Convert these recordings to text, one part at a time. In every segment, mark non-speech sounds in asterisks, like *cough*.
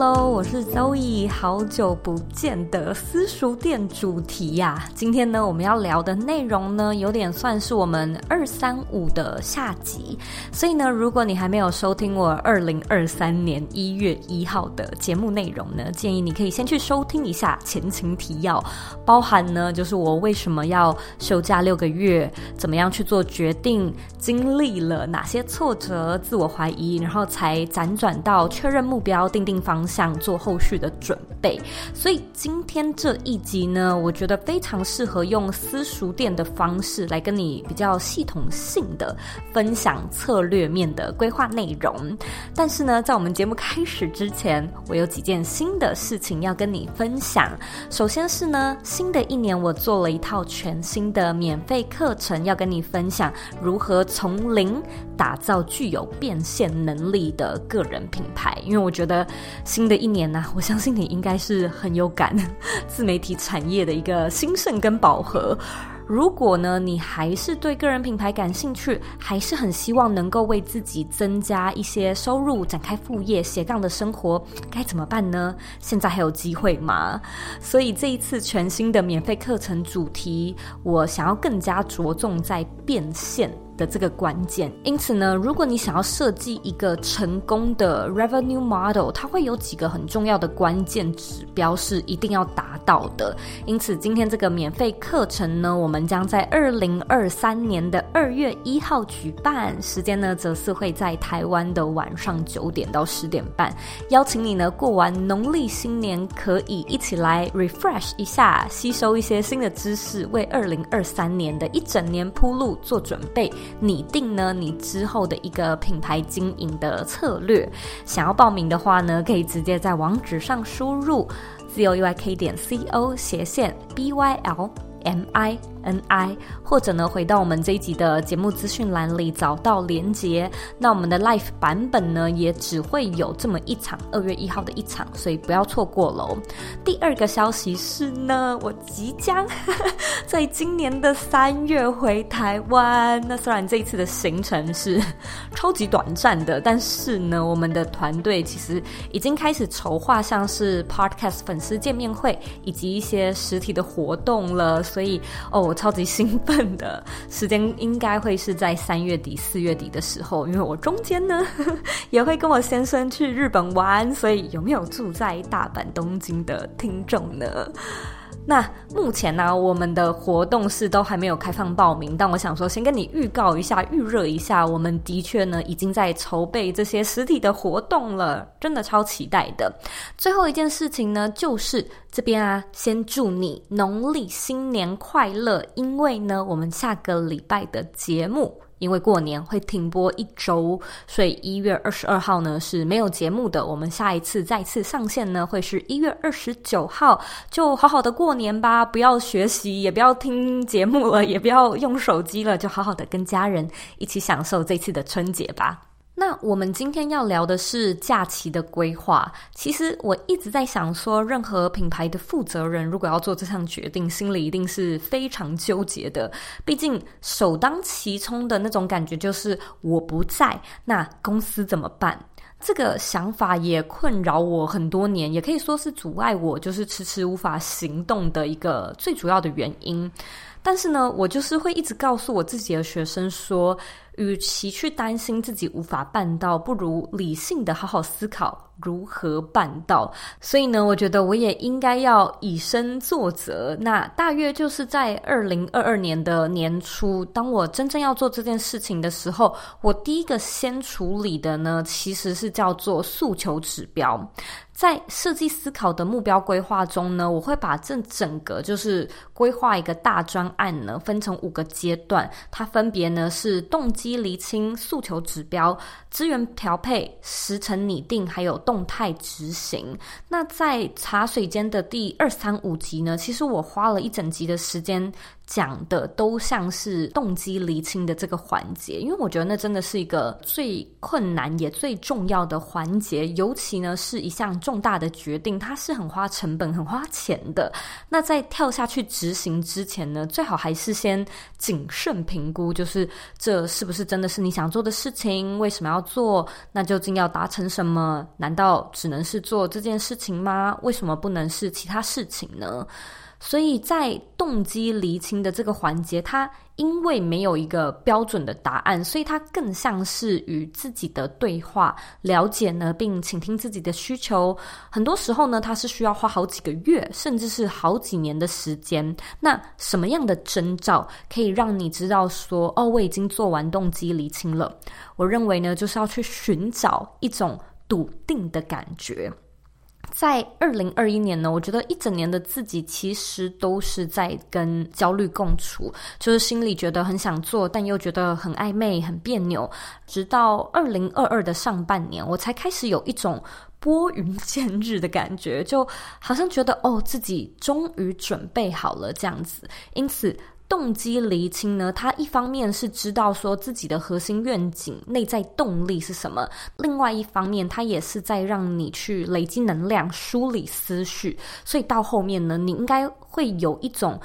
Hello，我是 Zoe，好久不见的私塾店主题呀、今天呢，我们要聊的内容呢，有点算是我们二三五的下集。所以呢，如果你还没有收听我二零二三年一月一号的节目内容呢，建议你可以先去收听一下前情提要，包含呢，就是我为什么要休假六个月，怎么样去做决定，经历了哪些挫折、自我怀疑，然后才辗转到确认目标、定定方向。想做后续的准备，所以今天这一集呢，我觉得非常适合用私塾店的方式来跟你比较系统性的分享策略面的规划内容。但是呢，在我们节目开始之前，我有几件新的事情要跟你分享。首先是呢，新的一年我做了一套全新的免费课程，要跟你分享如何从零打造具有变现能力的个人品牌。因为我觉得。新的一年呢、我相信你应该是很有感，*laughs* 自媒体产业的一个兴盛跟饱和。如果呢，你还是对个人品牌感兴趣，还是很希望能够为自己增加一些收入，展开副业斜杠的生活，该怎么办呢？现在还有机会吗？所以这一次全新的免费课程主题，我想要更加着重在变现。的这个关键，因此呢，如果你想要设计一个成功的 revenue model，它会有几个很重要的关键指标是一定要达到的。因此，今天这个免费课程呢，我们将在二零二三年的二月一号举办，时间呢则是会在台湾的晚上九点到十点半，邀请你呢过完农历新年，可以一起来 refresh 一下，吸收一些新的知识，为二零二三年的一整年铺路做准备。拟定呢，你之后的一个品牌经营的策略。想要报名的话呢，可以直接在网址上输入 zoeyk 点 co 斜线 b y l mi。N I，或者呢，回到我们这一集的节目资讯栏里找到连接。那我们的 Live 版本呢，也只会有这么一场，二月一号的一场，所以不要错过喽。第二个消息是呢，我即将 *laughs* 在今年的三月回台湾。那虽然这一次的行程是超级短暂的，但是呢，我们的团队其实已经开始筹划，像是 Podcast 粉丝见面会以及一些实体的活动了。所以哦。我超级兴奋的时间应该会是在三月底四月底的时候，因为我中间呢 *laughs* 也会跟我先生去日本玩，所以有没有住在大阪、东京的听众呢？那目前呢，我们的活动是都还没有开放报名，但我想说，先跟你预告一下、预热一下，我们的确呢已经在筹备这些实体的活动了，真的超期待的。最后一件事情呢，就是这边啊，先祝你农历新年快乐，因为呢，我们下个礼拜的节目。因为过年会停播一周，所以一月二十二号呢是没有节目的。我们下一次再次上线呢，会是一月二十九号。就好好的过年吧，不要学习，也不要听节目了，也不要用手机了，就好好的跟家人一起享受这次的春节吧。那我们今天要聊的是假期的规划。其实我一直在想说，任何品牌的负责人如果要做这项决定，心里一定是非常纠结的。毕竟首当其冲的那种感觉就是我不在，那公司怎么办？这个想法也困扰我很多年，也可以说是阻碍我就是迟迟无法行动的一个最主要的原因。但是呢，我就是会一直告诉我自己的学生说，与其去担心自己无法办到，不如理性的好好思考如何办到。所以呢，我觉得我也应该要以身作则。那大约就是在二零二二年的年初，当我真正要做这件事情的时候，我第一个先处理的呢，其实是叫做诉求指标。在设计思考的目标规划中呢，我会把这整个就是规划一个大专案呢，分成五个阶段，它分别呢是动机厘清、诉求指标、资源调配、时程拟定，还有动态执行。那在茶水间的第二三五集呢，其实我花了一整集的时间。讲的都像是动机厘清的这个环节，因为我觉得那真的是一个最困难也最重要的环节，尤其呢是一项重大的决定，它是很花成本、很花钱的。那在跳下去执行之前呢，最好还是先谨慎评估，就是这是不是真的是你想做的事情？为什么要做？那究竟要达成什么？难道只能是做这件事情吗？为什么不能是其他事情呢？所以在动机厘清的这个环节，它因为没有一个标准的答案，所以它更像是与自己的对话，了解呢，并倾听自己的需求。很多时候呢，它是需要花好几个月，甚至是好几年的时间。那什么样的征兆可以让你知道说，哦，我已经做完动机厘清了？我认为呢，就是要去寻找一种笃定的感觉。在二零二一年呢，我觉得一整年的自己其实都是在跟焦虑共处，就是心里觉得很想做，但又觉得很暧昧、很别扭。直到二零二二的上半年，我才开始有一种拨云见日的感觉，就好像觉得哦，自己终于准备好了这样子。因此。动机厘清呢，他一方面是知道说自己的核心愿景、内在动力是什么；另外一方面，他也是在让你去累积能量、梳理思绪。所以到后面呢，你应该会有一种。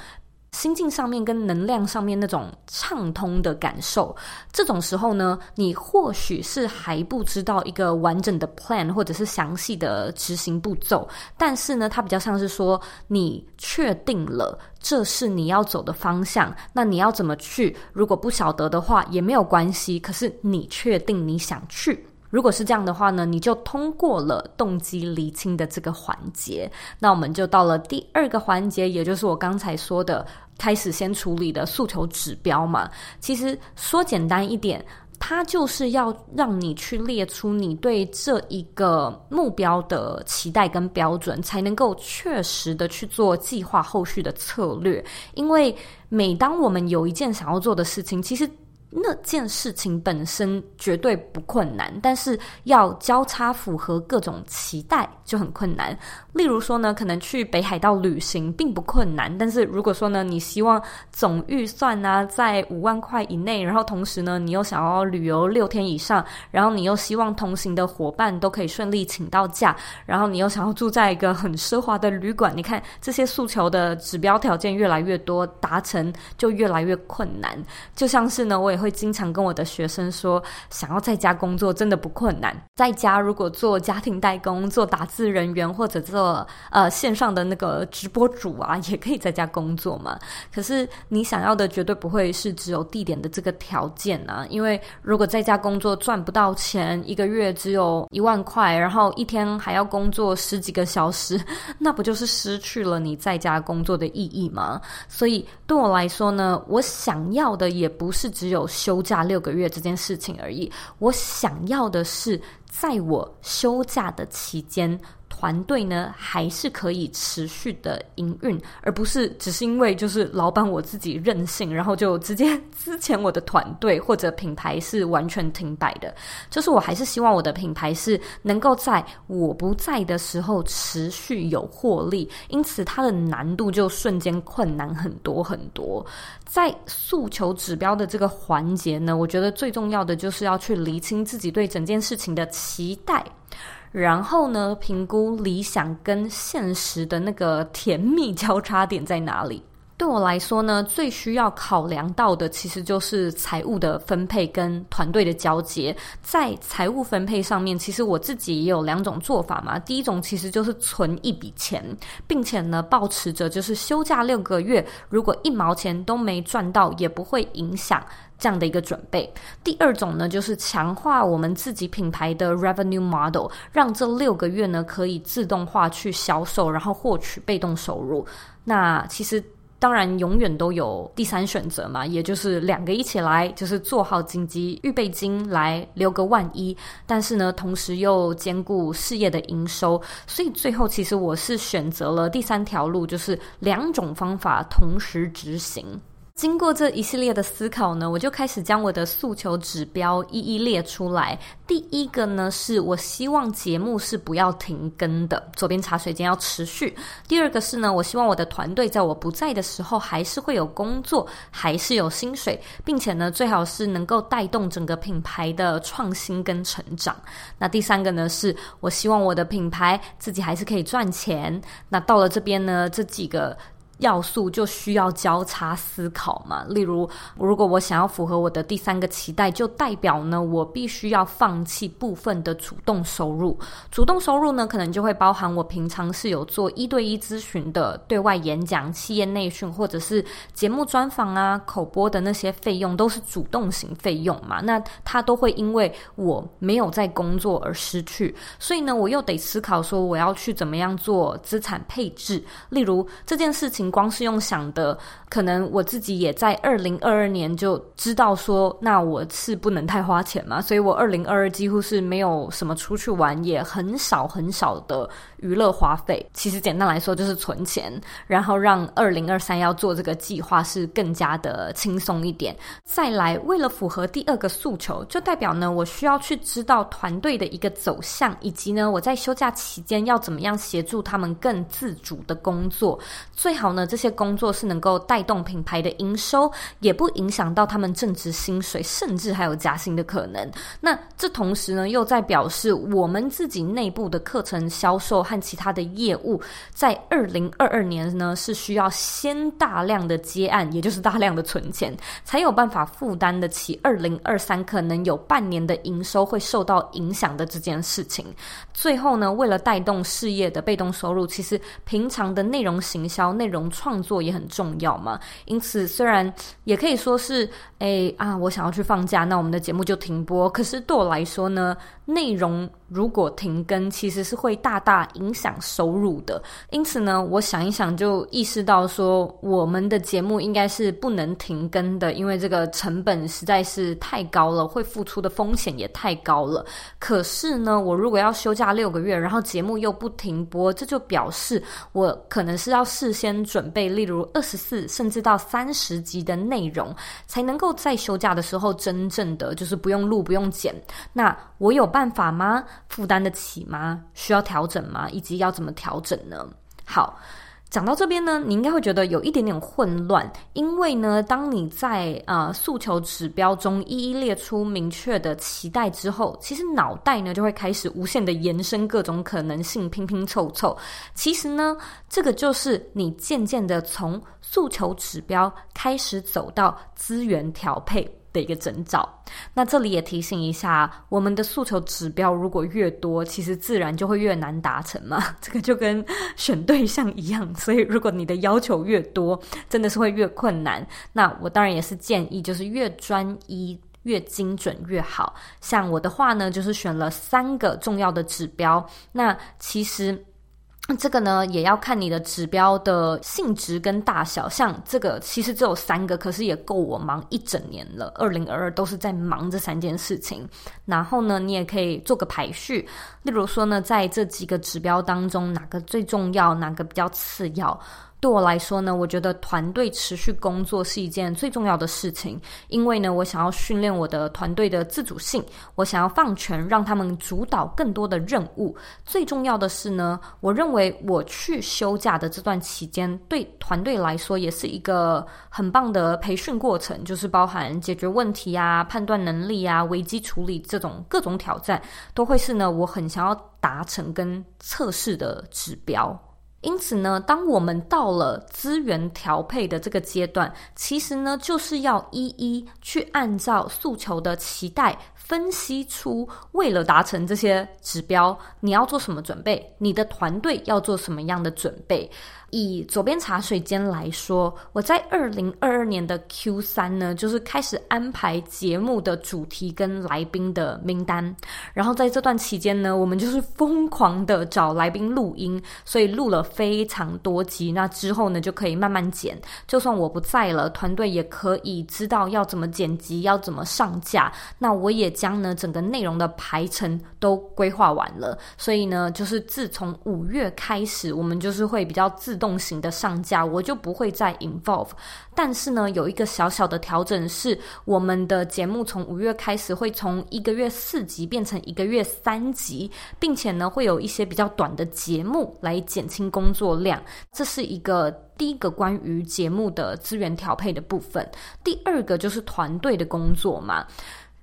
心境上面跟能量上面那种畅通的感受，这种时候呢，你或许是还不知道一个完整的 plan 或者是详细的执行步骤，但是呢，它比较像是说你确定了这是你要走的方向，那你要怎么去？如果不晓得的话也没有关系，可是你确定你想去。如果是这样的话呢，你就通过了动机厘清的这个环节。那我们就到了第二个环节，也就是我刚才说的，开始先处理的诉求指标嘛。其实说简单一点，它就是要让你去列出你对这一个目标的期待跟标准，才能够确实的去做计划后续的策略。因为每当我们有一件想要做的事情，其实。那件事情本身绝对不困难，但是要交叉符合各种期待就很困难。例如说呢，可能去北海道旅行并不困难，但是如果说呢，你希望总预算呢、在五万块以内，然后同时呢，你又想要旅游六天以上，然后你又希望同行的伙伴都可以顺利请到假，然后你又想要住在一个很奢华的旅馆，你看这些诉求的指标条件越来越多，达成就越来越困难。就像是呢，我也会。会经常跟我的学生说，想要在家工作真的不困难。在家如果做家庭代工、做打字人员或者做呃线上的那个直播主啊，也可以在家工作嘛。可是你想要的绝对不会是只有地点的这个条件啊，因为如果在家工作赚不到钱，一个月只有一万块，然后一天还要工作十几个小时，*laughs* 那不就是失去了你在家工作的意义吗？所以对我来说呢，我想要的也不是只有。休假六个月这件事情而已，我想要的是，在我休假的期间。团队呢，还是可以持续的营运，而不是只是因为就是老板我自己任性，然后就直接 *laughs* 之前我的团队或者品牌是完全停摆的。就是我还是希望我的品牌是能够在我不在的时候持续有获利，因此它的难度就瞬间困难很多很多。在诉求指标的这个环节呢，我觉得最重要的就是要去厘清自己对整件事情的期待。然后呢，评估理想跟现实的那个甜蜜交叉点在哪里？*laughs* 对我来说呢，最需要考量到的其实就是财务的分配跟团队的交接。在财务分配上面，其实我自己也有两种做法嘛。第一种其实就是存一笔钱，并且呢，保持着就是休假六个月，如果一毛钱都没赚到，也不会影响。这样的一个准备。第二种呢，就是强化我们自己品牌的 revenue model，让这六个月呢可以自动化去销售，然后获取被动收入。那其实。当然永远都有第三选择嘛，也就是两个一起来，就是做好紧急预备金来留个万一。但是呢，同时又兼顾事业的营收，所以最后其实我是选择了第三条路，就是两种方法同时执行。经过这一系列的思考呢，我就开始将我的诉求指标一一列出来。第一个呢，是我希望节目是不要停更的，左边茶水间要持续。第二个是呢，我希望我的团队在我不在的时候还是会有工作，还是有薪水，并且呢，最好是能够带动整个品牌的创新跟成长。那第三个呢，是我希望我的品牌自己还是可以赚钱。那到了这边呢，这几个。要素就需要交叉思考嘛。例如，如果我想要符合我的第三个期待，就代表呢，我必须要放弃部分的主动收入。主动收入呢，可能就会包含我平常是有做一对一咨询的对外演讲、企业内训，或者是节目专访啊、口播的那些费用，都是主动型费用嘛。那它都会因为我没有在工作而失去。所以呢，我又得思考说，我要去怎么样做资产配置。例如这件事情。光是用想的，可能我自己也在二零二二年就知道说，那我是不能太花钱嘛，所以我二零二二几乎是没有什么出去玩，也很少很少的娱乐花费。其实简单来说就是存钱，然后让二零二三要做这个计划是更加的轻松一点。再来，为了符合第二个诉求，就代表呢，我需要去知道团队的一个走向，以及呢，我在休假期间要怎么样协助他们更自主的工作，最好。呢，这些工作是能够带动品牌的营收，也不影响到他们正职薪水，甚至还有加薪的可能。那这同时呢，又在表示我们自己内部的课程销售和其他的业务，在二零二二年呢，是需要先大量的接案，也就是大量的存钱，才有办法负担得起二零二三可能有半年的营收会受到影响的这件事情。最后呢，为了带动事业的被动收入，其实平常的内容行销、内容创作也很重要嘛，因此虽然也可以说是，哎啊，我想要去放假，那我们的节目就停播。可是对我来说呢，内容如果停更，其实是会大大影响收入的。因此呢，我想一想就意识到说，我们的节目应该是不能停更的，因为这个成本实在是太高了，会付出的风险也太高了。可是呢，我如果要休假六个月，然后节目又不停播，这就表示我可能是要事先准备，例如二十四甚至到三十集的内容，才能够在休假的时候真正的就是不用录不用剪。那我有办法吗？负担得起吗？需要调整吗？以及要怎么调整呢？好。讲到这边呢，你应该会觉得有一点点混乱，因为呢，当你在呃诉求指标中一一列出明确的期待之后，其实脑袋呢就会开始无限的延伸各种可能性，拼拼凑凑。其实呢，这个就是你渐渐的从诉求指标开始走到资源调配的一个征兆。那这里也提醒一下，我们的诉求指标如果越多，其实自然就会越难达成嘛。*laughs* 这个就跟选对象一样，所以如果你的要求越多，真的是会越困难。那我当然也是建议，就是越专一、越精准越好。像我的话呢，就是选了三个重要的指标。那其实。这个呢，也要看你的指标的性质跟大小。像这个其实只有三个，可是也够我忙一整年了。二零二二都是在忙这三件事情。然后呢，你也可以做个排序，例如说呢，在这几个指标当中，哪个最重要，哪个比较次要。对我来说呢，我觉得团队持续工作是一件最重要的事情，因为呢，我想要训练我的团队的自主性，我想要放权，让他们主导更多的任务。最重要的是呢，我认为我去休假的这段期间，对团队来说也是一个很棒的培训过程，就是包含解决问题啊、判断能力啊、危机处理这种各种挑战，都会是呢我很想要达成跟测试的指标。因此呢，当我们到了资源调配的这个阶段，其实呢，就是要一一去按照诉求的期待分析出为了达成这些指标，你要做什么准备，你的团队要做什么样的准备。以左边茶水间来说，我在二零二二年的 Q 三呢，就是开始安排节目的主题跟来宾的名单。然后在这段期间呢，我们就是疯狂的找来宾录音，所以录了非常多集。那之后呢，就可以慢慢剪。就算我不在了，团队也可以知道要怎么剪辑，要怎么上架。那我也将呢整个内容的排程都规划完了。所以呢，就是自从五月开始，我们就是会比较自动。动型的上架，我就不会再 involve。但是呢，有一个小小的调整是，我们的节目从五月开始会从一个月四集变成一个月三集，并且呢，会有一些比较短的节目来减轻工作量。这是一个第一个关于节目的资源调配的部分。第二个就是团队的工作嘛。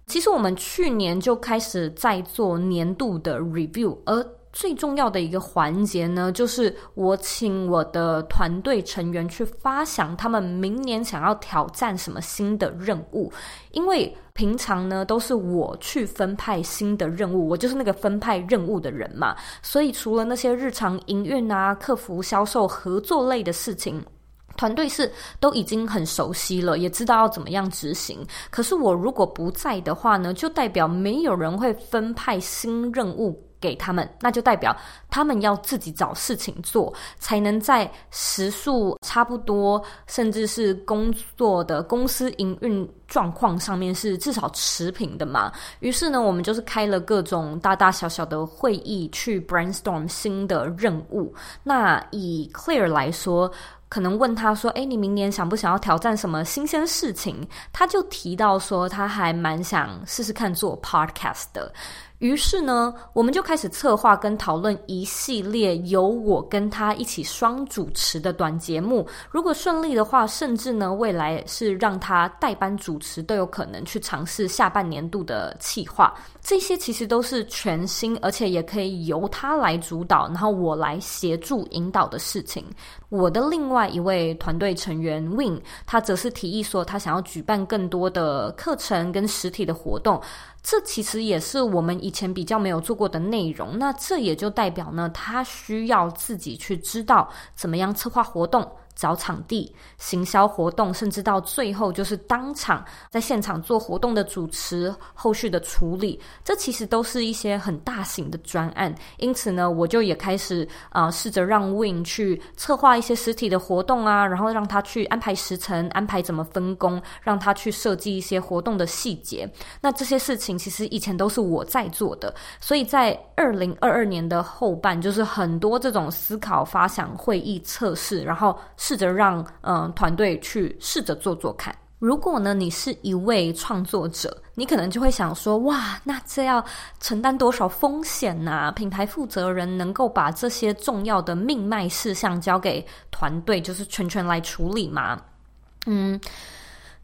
其实我们去年就开始在做年度的 review，而最重要的一个环节呢，就是我请我的团队成员去发想他们明年想要挑战什么新的任务。因为平常呢都是我去分派新的任务，我就是那个分派任务的人嘛。所以除了那些日常营运啊、客服、销售、合作类的事情，团队是都已经很熟悉了，也知道要怎么样执行。可是我如果不在的话呢，就代表没有人会分派新任务。给他们，那就代表他们要自己找事情做，才能在时速差不多，甚至是工作的公司营运状况上面是至少持平的嘛。于是呢，我们就是开了各种大大小小的会议，去 brainstorm 新的任务。那以 Clear 来说，可能问他说：“诶，你明年想不想要挑战什么新鲜事情？”他就提到说，他还蛮想试试看做 podcast 的。于是呢，我们就开始策划跟讨论一系列由我跟他一起双主持的短节目。如果顺利的话，甚至呢，未来是让他代班主持都有可能去尝试下半年度的企划。这些其实都是全新，而且也可以由他来主导，然后我来协助引导的事情。我的另外一位团队成员 Win，他则是提议说，他想要举办更多的课程跟实体的活动。这其实也是我们以前比较没有做过的内容，那这也就代表呢，他需要自己去知道怎么样策划活动。找场地、行销活动，甚至到最后就是当场在现场做活动的主持、后续的处理，这其实都是一些很大型的专案。因此呢，我就也开始啊、试着让 Win 去策划一些实体的活动啊，然后让他去安排时程、安排怎么分工，让他去设计一些活动的细节。那这些事情其实以前都是我在做的，所以在二零二二年的后半，就是很多这种思考、发想、会议、测试，然后。试着让嗯团队去试着做做看。如果呢，你是一位创作者，你可能就会想说：哇，那这要承担多少风险呐？品牌负责人能够把这些重要的命脉事项交给团队，就是全权来处理吗？嗯，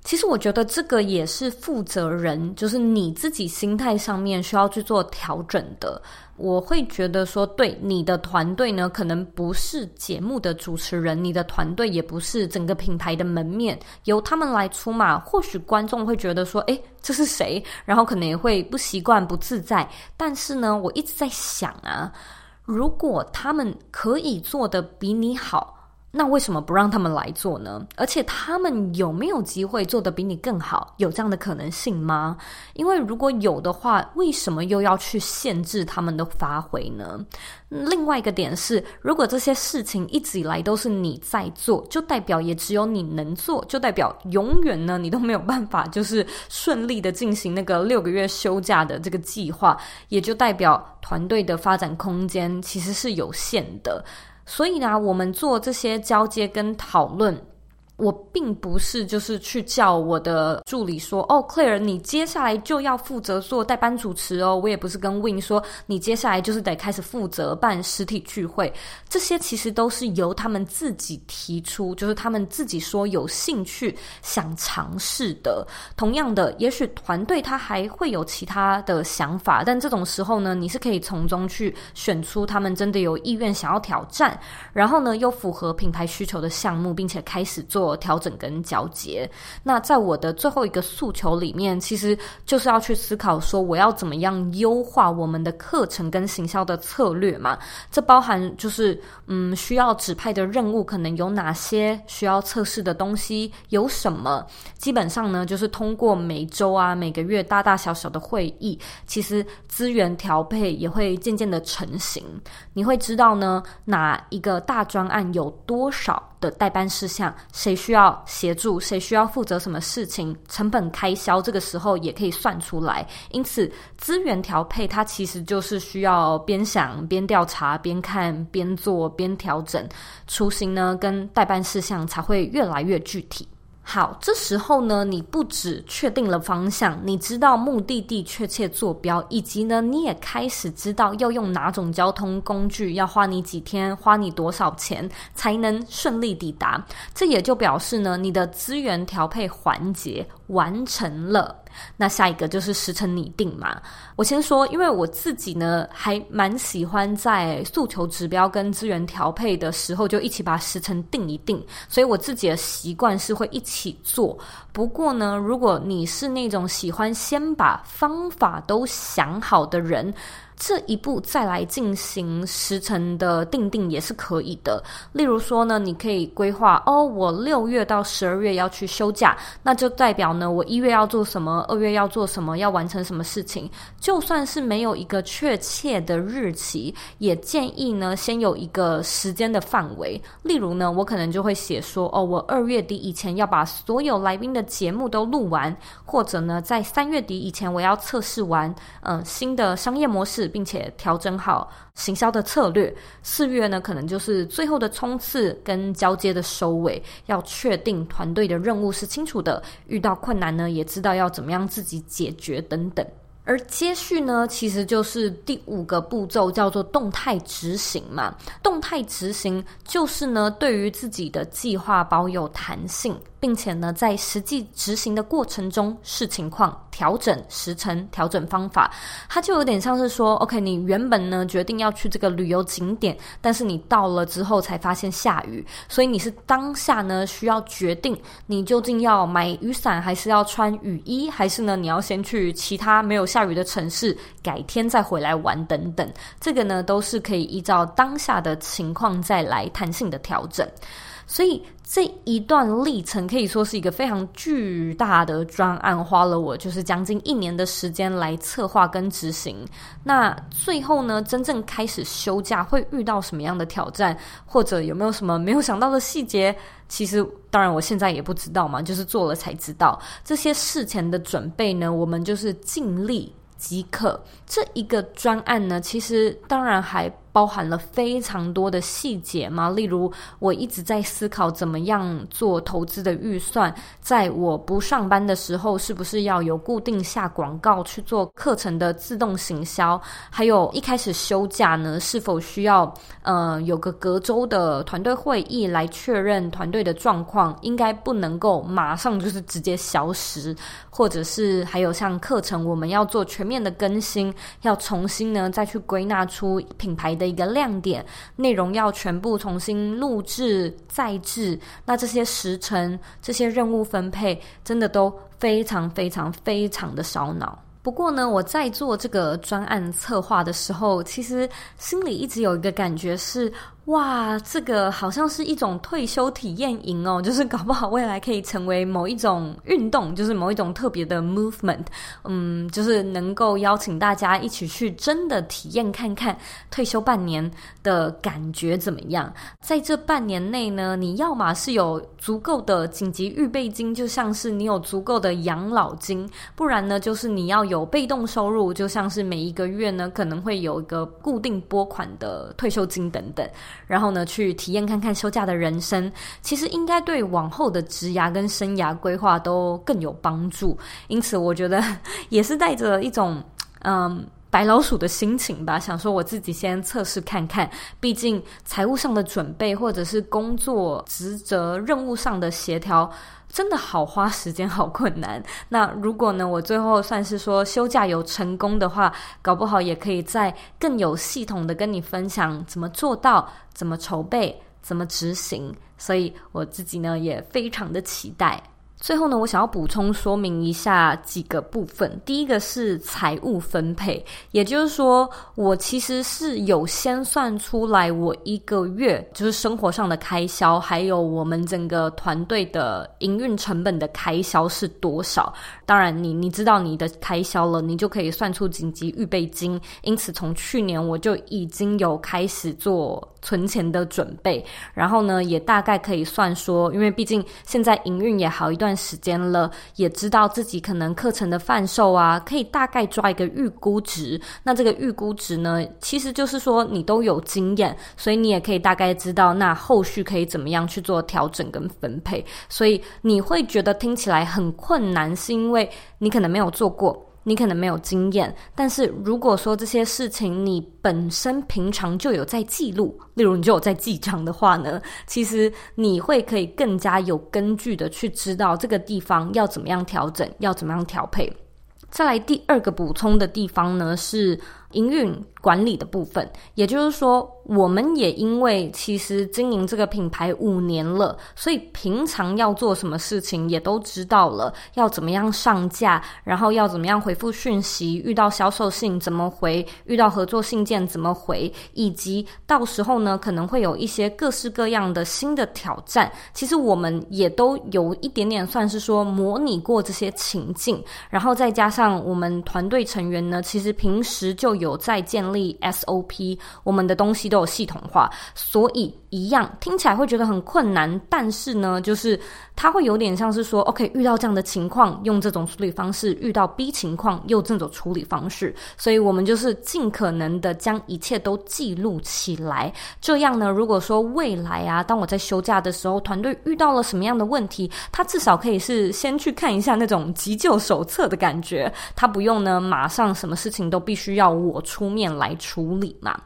其实我觉得这个也是负责人，就是你自己心态上面需要去做调整的。我会觉得说，对你的团队呢，可能不是节目的主持人，你的团队也不是整个品牌的门面，由他们来出马。或许观众会觉得说，诶，这是谁？然后可能也会不习惯、不自在。但是呢，我一直在想啊，如果他们可以做的比你好。那为什么不让他们来做呢？而且他们有没有机会做得比你更好？有这样的可能性吗？因为如果有的话，为什么又要去限制他们的发挥呢？另外一个点是，如果这些事情一直以来都是你在做，就代表也只有你能做，就代表永远呢你都没有办法就是顺利的进行那个六个月休假的这个计划，也就代表团队的发展空间其实是有限的。所以呢，我们做这些交接跟讨论。我并不是就是去叫我的助理说哦，Claire，你接下来就要负责做代班主持哦。我也不是跟 Win 说，你接下来就是得开始负责办实体聚会。这些其实都是由他们自己提出，就是他们自己说有兴趣想尝试的。同样的，也许团队他还会有其他的想法，但这种时候呢，你是可以从中去选出他们真的有意愿想要挑战，然后呢又符合品牌需求的项目，并且开始做。调整跟交接。那在我的最后一个诉求里面，其实就是要去思考说，我要怎么样优化我们的课程跟行销的策略嘛？这包含就是，嗯，需要指派的任务可能有哪些？需要测试的东西有什么？基本上呢，就是通过每周啊、每个月大大小小的会议，其实资源调配也会渐渐的成型。你会知道呢，哪一个大专案有多少的代办事项，谁需要协助，谁需要负责什么事情，成本开销这个时候也可以算出来。因此，资源调配它其实就是需要边想边调查，边看边做边调整，雏形呢跟代办事项才会越来越具体。好，这时候呢，你不止确定了方向，你知道目的地确切坐标，以及呢，你也开始知道要用哪种交通工具，要花你几天，花你多少钱才能顺利抵达。这也就表示呢，你的资源调配环节完成了。那下一个就是时辰拟定嘛。我先说，因为我自己呢还蛮喜欢在诉求指标跟资源调配的时候就一起把时辰定一定，所以我自己的习惯是会一起做。不过呢，如果你是那种喜欢先把方法都想好的人，这一步再来进行时程的定定也是可以的。例如说呢，你可以规划哦，我六月到十二月要去休假，那就代表呢，我一月要做什么，二月要做什么，要完成什么事情。就算是没有一个确切的日期，也建议呢，先有一个时间的范围。例如呢，我可能就会写说，哦，我二月底以前要把所有来宾的节目都录完，或者呢，在三月底以前我要测试完，嗯、新的商业模式。并且调整好行销的策略，四月呢，可能就是最后的冲刺跟交接的收尾，要确定团队的任务是清楚的，遇到困难呢，也知道要怎么样自己解决等等。而接续呢，其实就是第五个步骤，叫做动态执行嘛。动态执行就是呢，对于自己的计划保有弹性。并且呢，在实际执行的过程中视情况调整时程、调整方法，它就有点像是说，OK，你原本呢决定要去这个旅游景点，但是你到了之后才发现下雨，所以你是当下呢需要决定，你究竟要买雨伞，还是要穿雨衣，还是呢你要先去其他没有下雨的城市，改天再回来玩等等，这个呢都是可以依照当下的情况再来弹性的调整。所以这一段历程可以说是一个非常巨大的专案，花了我就是将近一年的时间来策划跟执行。那最后呢，真正开始休假会遇到什么样的挑战，或者有没有什么没有想到的细节？其实当然我现在也不知道嘛，就是做了才知道。这些事前的准备呢，我们就是尽力即可。这一个专案呢，其实当然还。包含了非常多的细节嘛，例如我一直在思考怎么样做投资的预算，在我不上班的时候，是不是要有固定下广告去做课程的自动行销？还有一开始休假呢，是否需要呃有个隔周的团队会议来确认团队的状况？应该不能够马上就是直接消失，或者是还有像课程我们要做全面的更新，要重新呢再去归纳出品牌的。一个亮点，内容要全部重新录制再制，那这些时程、这些任务分配，真的都非常非常非常的烧脑。不过呢，我在做这个专案策划的时候，其实心里一直有一个感觉是。哇，这个好像是一种退休体验营哦，*laughs* 就是搞不好未来可以成为某一种运动，就是某一种特别的 movement，嗯，就是能够邀请大家一起去真的体验看看退休半年的感觉怎么样。在这半年内呢，你要么是有足够的紧急预备金，就像是你有足够的养老金，不然呢，就是你要有被动收入，就像是每一个月呢可能会有一个固定拨款的退休金等等。然后呢，去体验看看休假的人生，其实应该对往后的职涯跟生涯规划都更有帮助。因此，我觉得 *laughs* 也是带着一种嗯白老鼠的心情吧，想说我自己先测试看看。毕竟财务上的准备，或者是工作职责任务上的协调。真的好花时间，好困难。*laughs* 那如果呢，我最后算是说休假有成功的话，搞不好也可以再更有系统的跟你分享怎么做到，怎么筹备，怎么执行，所以我自己呢也非常的期待。最后呢，我想要补充说明一下几个部分。第一个是财务分配，也就是说，我其实是有先算出来我一个月就是生活上的开销，还有我们整个团队的营运成本的开销是多少。当然你，你知道你的开销了，你就可以算出紧急预备金。因此，从去年我就已经有开始做存钱的准备，然后呢，也大概可以算说，因为毕竟现在营运也好一段。段时间了，也知道自己可能课程的贩售啊，可以大概抓一个预估值。那这个预估值呢，其实就是说你都有经验，所以你也可以大概知道那后续可以怎么样去做调整跟分配。所以你会觉得听起来很困难，是因为你可能没有做过。你可能没有经验，但是如果说这些事情你本身平常就有在记录，例如你就有在记账的话呢，其实你会可以更加有根据的去知道这个地方要怎么样调整，要怎么样调配。再来第二个补充的地方呢，是营运管理的部分，也就是说。我们也因为其实经营这个品牌五年了，所以平常要做什么事情也都知道了，要怎么样上架，然后要怎么样回复讯息，遇到销售信怎么回，遇到合作信件怎么回，以及到时候呢可能会有一些各式各样的新的挑战，其实我们也都有一点点算是说模拟过这些情境，然后再加上我们团队成员呢，其实平时就有有在建立 SOP，我们的东西都。有系统化，所以一样听起来会觉得很困难，但是呢，就是它会有点像是说，OK，遇到这样的情况，用这种处理方式；遇到 B 情况，用这种处理方式。所以我们就是尽可能的将一切都记录起来。这样呢，如果说未来啊，当我在休假的时候，团队遇到了什么样的问题，他至少可以是先去看一下那种急救手册的感觉，他不用呢马上什么事情都必须要我出面来处理嘛。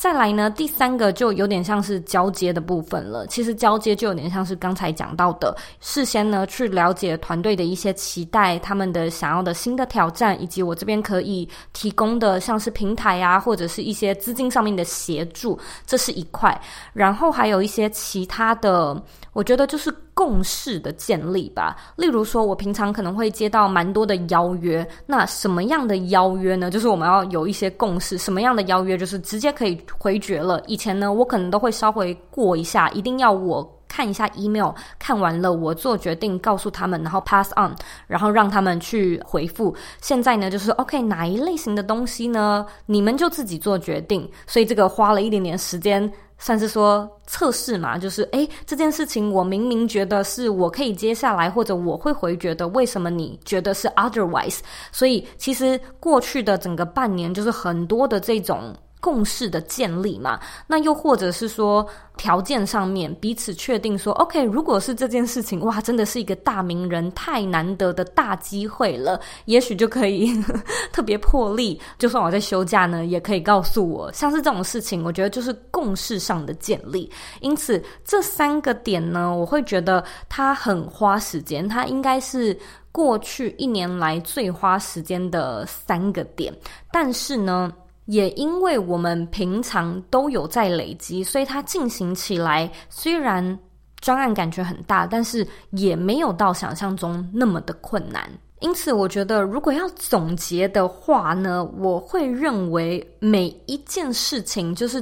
再来呢，第三个就有点像是交接的部分了。其实交接就有点像是刚才讲到的，事先呢去了解团队的一些期待，他们的想要的新的挑战，以及我这边可以提供的像是平台啊，或者是一些资金上面的协助，这是一块。然后还有一些其他的，我觉得就是。共识的建立吧，例如说，我平常可能会接到蛮多的邀约，那什么样的邀约呢？就是我们要有一些共识，什么样的邀约就是直接可以回绝了。以前呢，我可能都会稍微过一下，一定要我看一下 email，看完了我做决定，告诉他们，然后 pass on，然后让他们去回复。现在呢，就是 OK，哪一类型的东西呢？你们就自己做决定。所以这个花了一点点时间。算是说测试嘛，就是诶，这件事情我明明觉得是我可以接下来，或者我会回绝的，为什么你觉得是 otherwise？所以其实过去的整个半年，就是很多的这种。共识的建立嘛，那又或者是说条件上面彼此确定说，OK，如果是这件事情，哇，真的是一个大名人太难得的大机会了，也许就可以 *laughs* 特别破例，就算我在休假呢，也可以告诉我，像是这种事情，我觉得就是共识上的建立。因此，这三个点呢，我会觉得它很花时间，它应该是过去一年来最花时间的三个点，但是呢。也因为我们平常都有在累积，所以它进行起来虽然专案感觉很大，但是也没有到想象中那么的困难。因此，我觉得如果要总结的话呢，我会认为每一件事情就是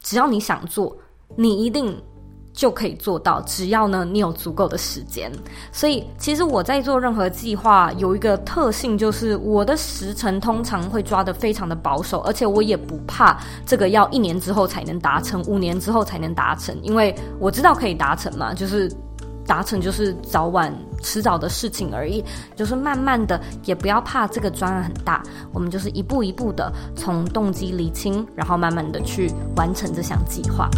只要你想做，你一定。就可以做到，只要呢你有足够的时间。所以其实我在做任何计划有一个特性，就是我的时程通常会抓得非常的保守，而且我也不怕这个要一年之后才能达成，五年之后才能达成，因为我知道可以达成嘛，就是达成就是早晚迟早的事情而已，就是慢慢的，也不要怕这个专案很大，我们就是一步一步的从动机厘清，然后慢慢的去完成这项计划。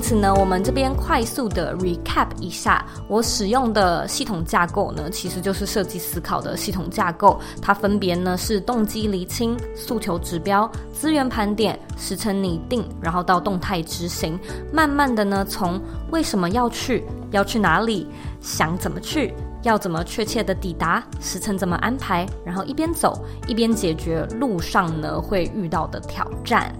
因此呢，我们这边快速的 recap 一下，我使用的系统架构呢，其实就是设计思考的系统架构。它分别呢是动机厘清、诉求指标、资源盘点、时程拟定，然后到动态执行。慢慢的呢，从为什么要去，要去哪里，想怎么去。要怎么确切的抵达，时程怎么安排，然后一边走一边解决路上呢会遇到的挑战。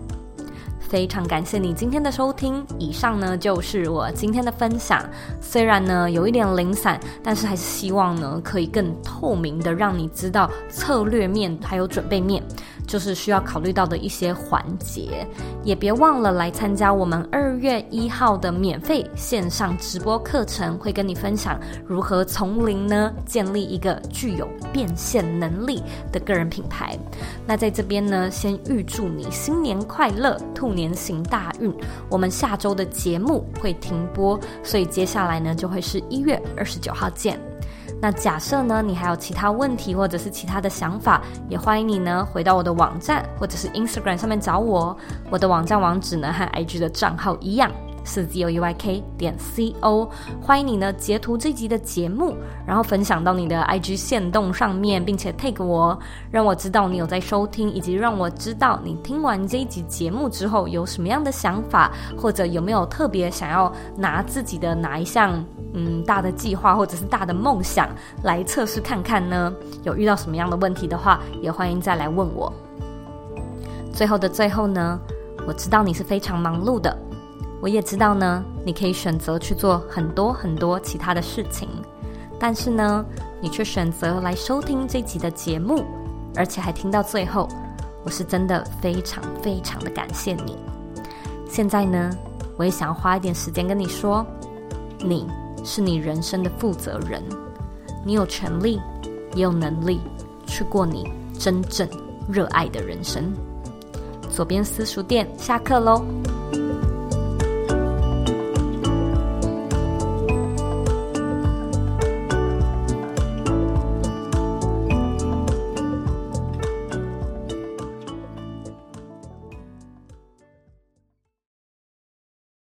非常感谢你今天的收听，以上呢就是我今天的分享。虽然呢有一点零散，但是还是希望呢可以更透明的让你知道策略面还有准备面。就是需要考虑到的一些环节，也别忘了来参加我们二月一号的免费线上直播课程，会跟你分享如何从零呢建立一个具有变现能力的个人品牌。那在这边呢，先预祝你新年快乐，兔年行大运。我们下周的节目会停播，所以接下来呢就会是一月二十九号见。那假设呢，你还有其他问题或者是其他的想法，也欢迎你呢回到我的网站或者是 Instagram 上面找我。我的网站网址呢和 IG 的账号一样。是 z o e y k 点 c o，欢迎你呢截图这集的节目，然后分享到你的 IG 限动上面，并且 tag 我，让我知道你有在收听，以及让我知道你听完这一集节目之后有什么样的想法，或者有没有特别想要拿自己的哪一项嗯大的计划或者是大的梦想来测试看看呢？有遇到什么样的问题的话，也欢迎再来问我。最后的最后呢，我知道你是非常忙碌的。我也知道呢，你可以选择去做很多很多其他的事情，但是呢，你却选择来收听这集的节目，而且还听到最后，我是真的非常非常的感谢你。现在呢，我也想要花一点时间跟你说，你是你人生的负责人，你有权利，也有能力去过你真正热爱的人生。左边私塾店下课喽。